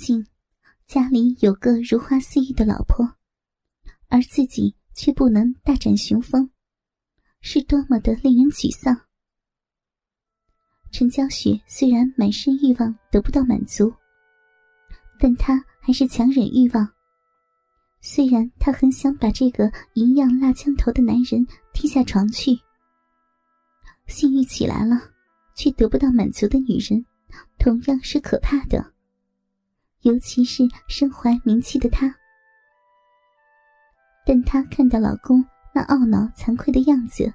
竟家里有个如花似玉的老婆，而自己却不能大展雄风，是多么的令人沮丧。陈娇雪虽然满身欲望得不到满足，但她还是强忍欲望。虽然她很想把这个银样辣枪头的男人踢下床去，性欲起来了却得不到满足的女人，同样是可怕的。尤其是身怀名气的她，但她看到老公那懊恼惭愧的样子，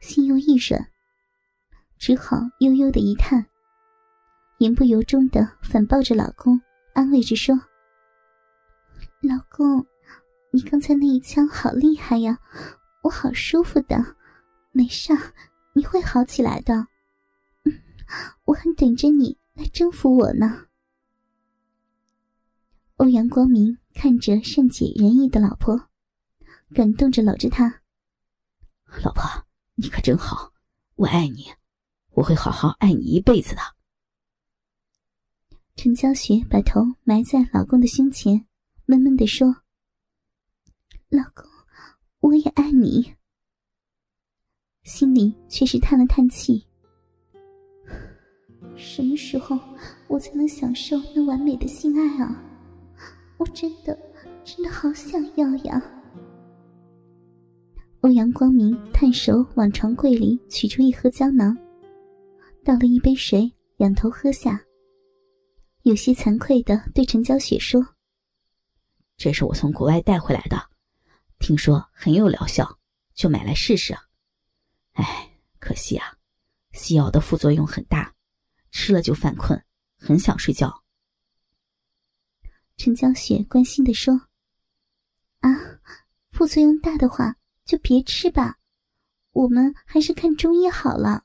心又一软。只好悠悠的一叹，言不由衷的反抱着老公，安慰着说：“老公，你刚才那一枪好厉害呀，我好舒服的，没事，你会好起来的。嗯 我还等着你来征服我呢。”欧阳光明看着善解人意的老婆，感动着搂着她：“老婆，你可真好，我爱你。”我会好好爱你一辈子的。陈娇雪把头埋在老公的胸前，闷闷的说：“老公，我也爱你。”心里却是叹了叹气。什么时候我才能享受那完美的性爱啊？我真的真的好想要呀！欧阳光明探手往床柜里取出一盒胶囊。倒了一杯水，仰头喝下。有些惭愧的对陈娇雪说：“这是我从国外带回来的，听说很有疗效，就买来试试。哎，可惜啊，西药的副作用很大，吃了就犯困，很想睡觉。”陈娇雪关心的说：“啊，副作用大的话就别吃吧，我们还是看中医好了。”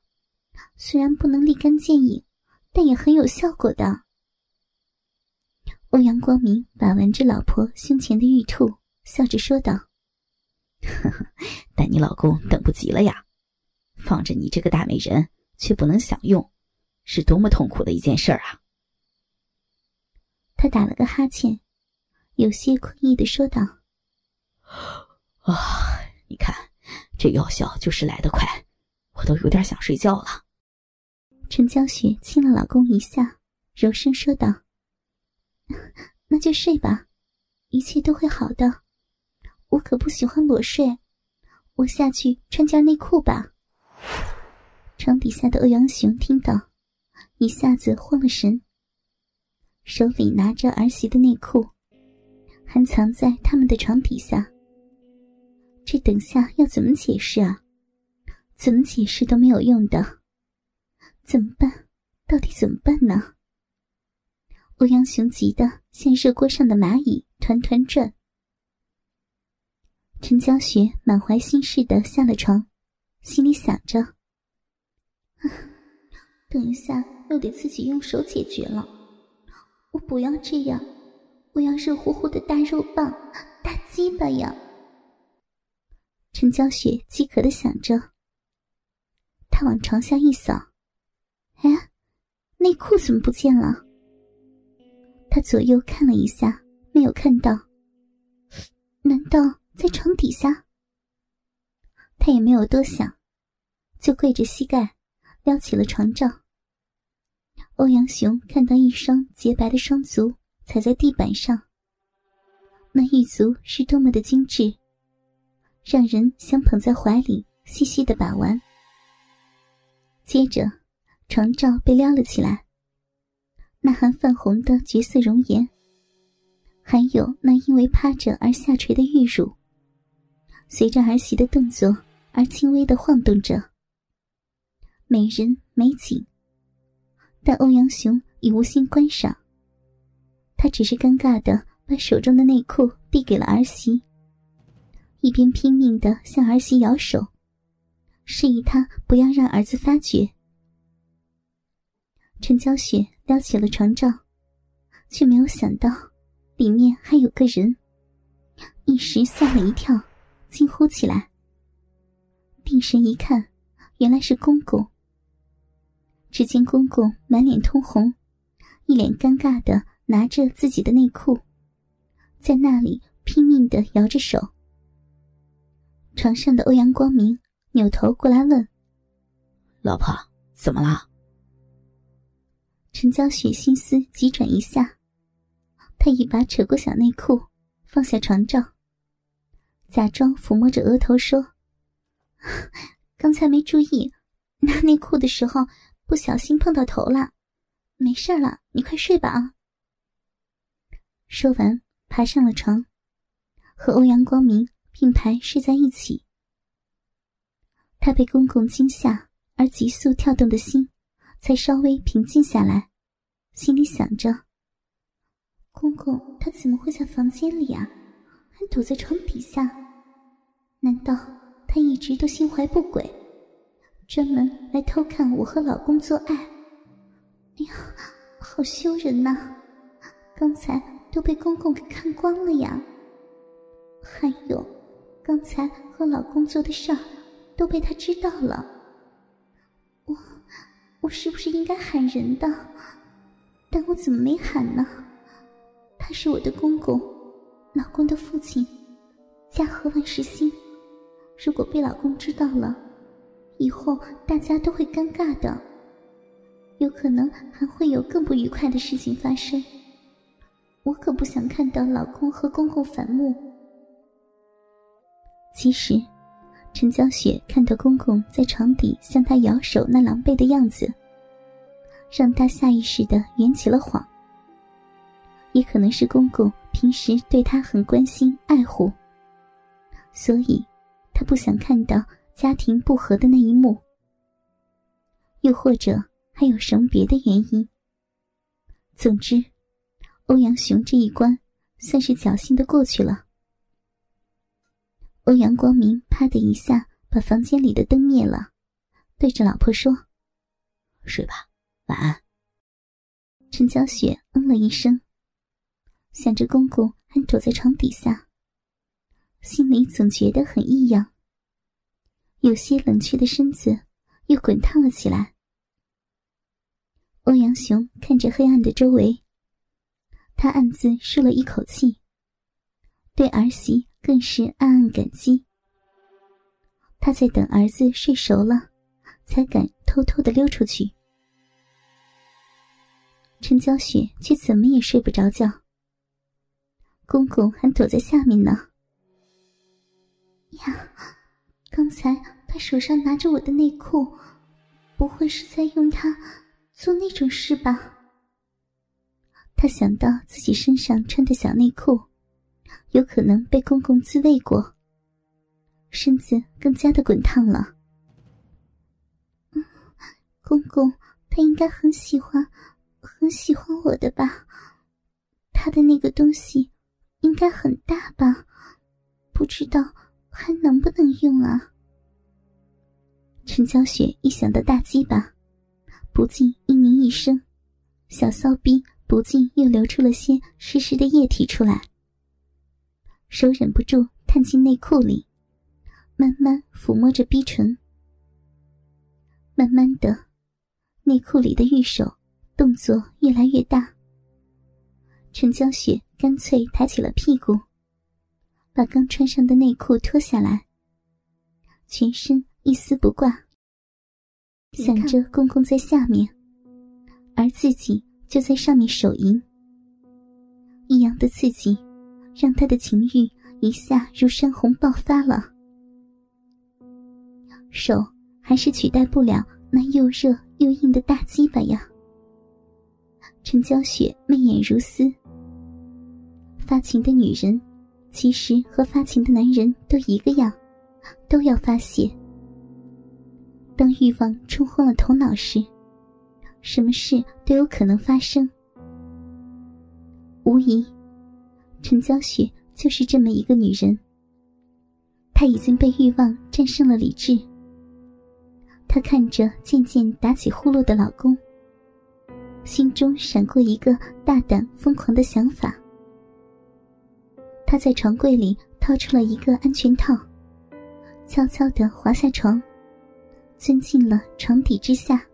虽然不能立竿见影，但也很有效果的。欧阳光明把玩着老婆胸前的玉兔，笑着说道：“呵呵，但你老公等不及了呀，放着你这个大美人却不能享用，是多么痛苦的一件事儿啊！”他打了个哈欠，有些困意的说道：“啊，你看，这药效就是来得快，我都有点想睡觉了。”陈娇雪亲了老公一下，柔声说道：“那就睡吧，一切都会好的。我可不喜欢裸睡，我下去穿件内裤吧。”床底下的欧阳雄听到，一下子慌了神，手里拿着儿媳的内裤，还藏在他们的床底下。这等下要怎么解释啊？怎么解释都没有用的。怎么办？到底怎么办呢？欧阳雄急得像热锅上的蚂蚁，团团转。陈娇雪满怀心事的下了床，心里想着：等一下又得自己用手解决了。我不要这样，我要热乎乎的大肉棒、大鸡巴呀！陈娇雪饥渴的想着，她往床下一扫。哎，内裤怎么不见了？他左右看了一下，没有看到。难道在床底下？他也没有多想，就跪着膝盖撩起了床罩。欧阳雄看到一双洁白的双足踩在地板上，那玉足是多么的精致，让人想捧在怀里细细的把玩。接着。床罩被撩了起来，那含泛红的绝色容颜，还有那因为趴着而下垂的玉乳，随着儿媳的动作而轻微的晃动着。美人美景，但欧阳雄已无心观赏，他只是尴尬的把手中的内裤递给了儿媳，一边拼命的向儿媳摇手，示意她不要让儿子发觉。陈娇雪撩起了床罩，却没有想到里面还有个人，一时吓了一跳，惊呼起来。定神一看，原来是公公。只见公公满脸通红，一脸尴尬的拿着自己的内裤，在那里拼命的摇着手。床上的欧阳光明扭头过来问：“老婆，怎么了？”陈娇雪心思急转一下，她一把扯过小内裤，放下床罩，假装抚摸着额头说：“ 刚才没注意，拿内裤的时候不小心碰到头了，没事了，你快睡吧啊。”说完，爬上了床，和欧阳光明并排睡在一起。他被公公惊吓而急速跳动的心，才稍微平静下来，心里想着：公公他怎么会在房间里啊？还躲在床底下？难道他一直都心怀不轨，专门来偷看我和老公做爱？哎呀，好羞人呐！刚才。都被公公给看光了呀！还有，刚才和老公做的事儿都被他知道了。我，我是不是应该喊人的？但我怎么没喊呢？他是我的公公，老公的父亲，家和万事兴。如果被老公知道了，以后大家都会尴尬的，有可能还会有更不愉快的事情发生。我可不想看到老公和公公反目。其实，陈娇雪看到公公在床底向她摇手那狼狈的样子，让她下意识的圆起了谎。也可能是公公平时对她很关心爱护，所以她不想看到家庭不和的那一幕。又或者还有什么别的原因？总之。欧阳雄这一关算是侥幸的过去了。欧阳光明啪的一下把房间里的灯灭了，对着老婆说：“睡吧，晚安。”陈娇雪嗯了一声，想着公公还躲在床底下，心里总觉得很异样，有些冷却的身子又滚烫了起来。欧阳雄看着黑暗的周围。他暗自舒了一口气，对儿媳更是暗暗感激。他在等儿子睡熟了，才敢偷偷的溜出去。陈娇雪却怎么也睡不着觉。公公还躲在下面呢。呀，刚才他手上拿着我的内裤，不会是在用它做那种事吧？他想到自己身上穿的小内裤，有可能被公公自慰过，身子更加的滚烫了。公公他应该很喜欢，很喜欢我的吧？他的那个东西应该很大吧？不知道还能不能用啊？陈娇雪一想到大鸡巴，不禁嘤咛一声，小骚逼。不禁又流出了些湿湿的液体出来，手忍不住探进内裤里，慢慢抚摸着逼唇。慢慢的，内裤里的玉手动作越来越大。陈娇雪干脆抬起了屁股，把刚穿上的内裤脱下来，全身一丝不挂，想着公公在下面，而自己。就在上面手淫，异样的刺激让他的情欲一下如山洪爆发了。手还是取代不了那又热又硬的大鸡巴呀！陈娇雪媚眼如丝。发情的女人，其实和发情的男人都一个样，都要发泄。当欲望冲昏了头脑时。什么事都有可能发生，无疑，陈娇雪就是这么一个女人。她已经被欲望战胜了理智。她看着渐渐打起呼噜的老公，心中闪过一个大胆疯狂的想法。她在床柜里掏出了一个安全套，悄悄地滑下床，钻进了床底之下。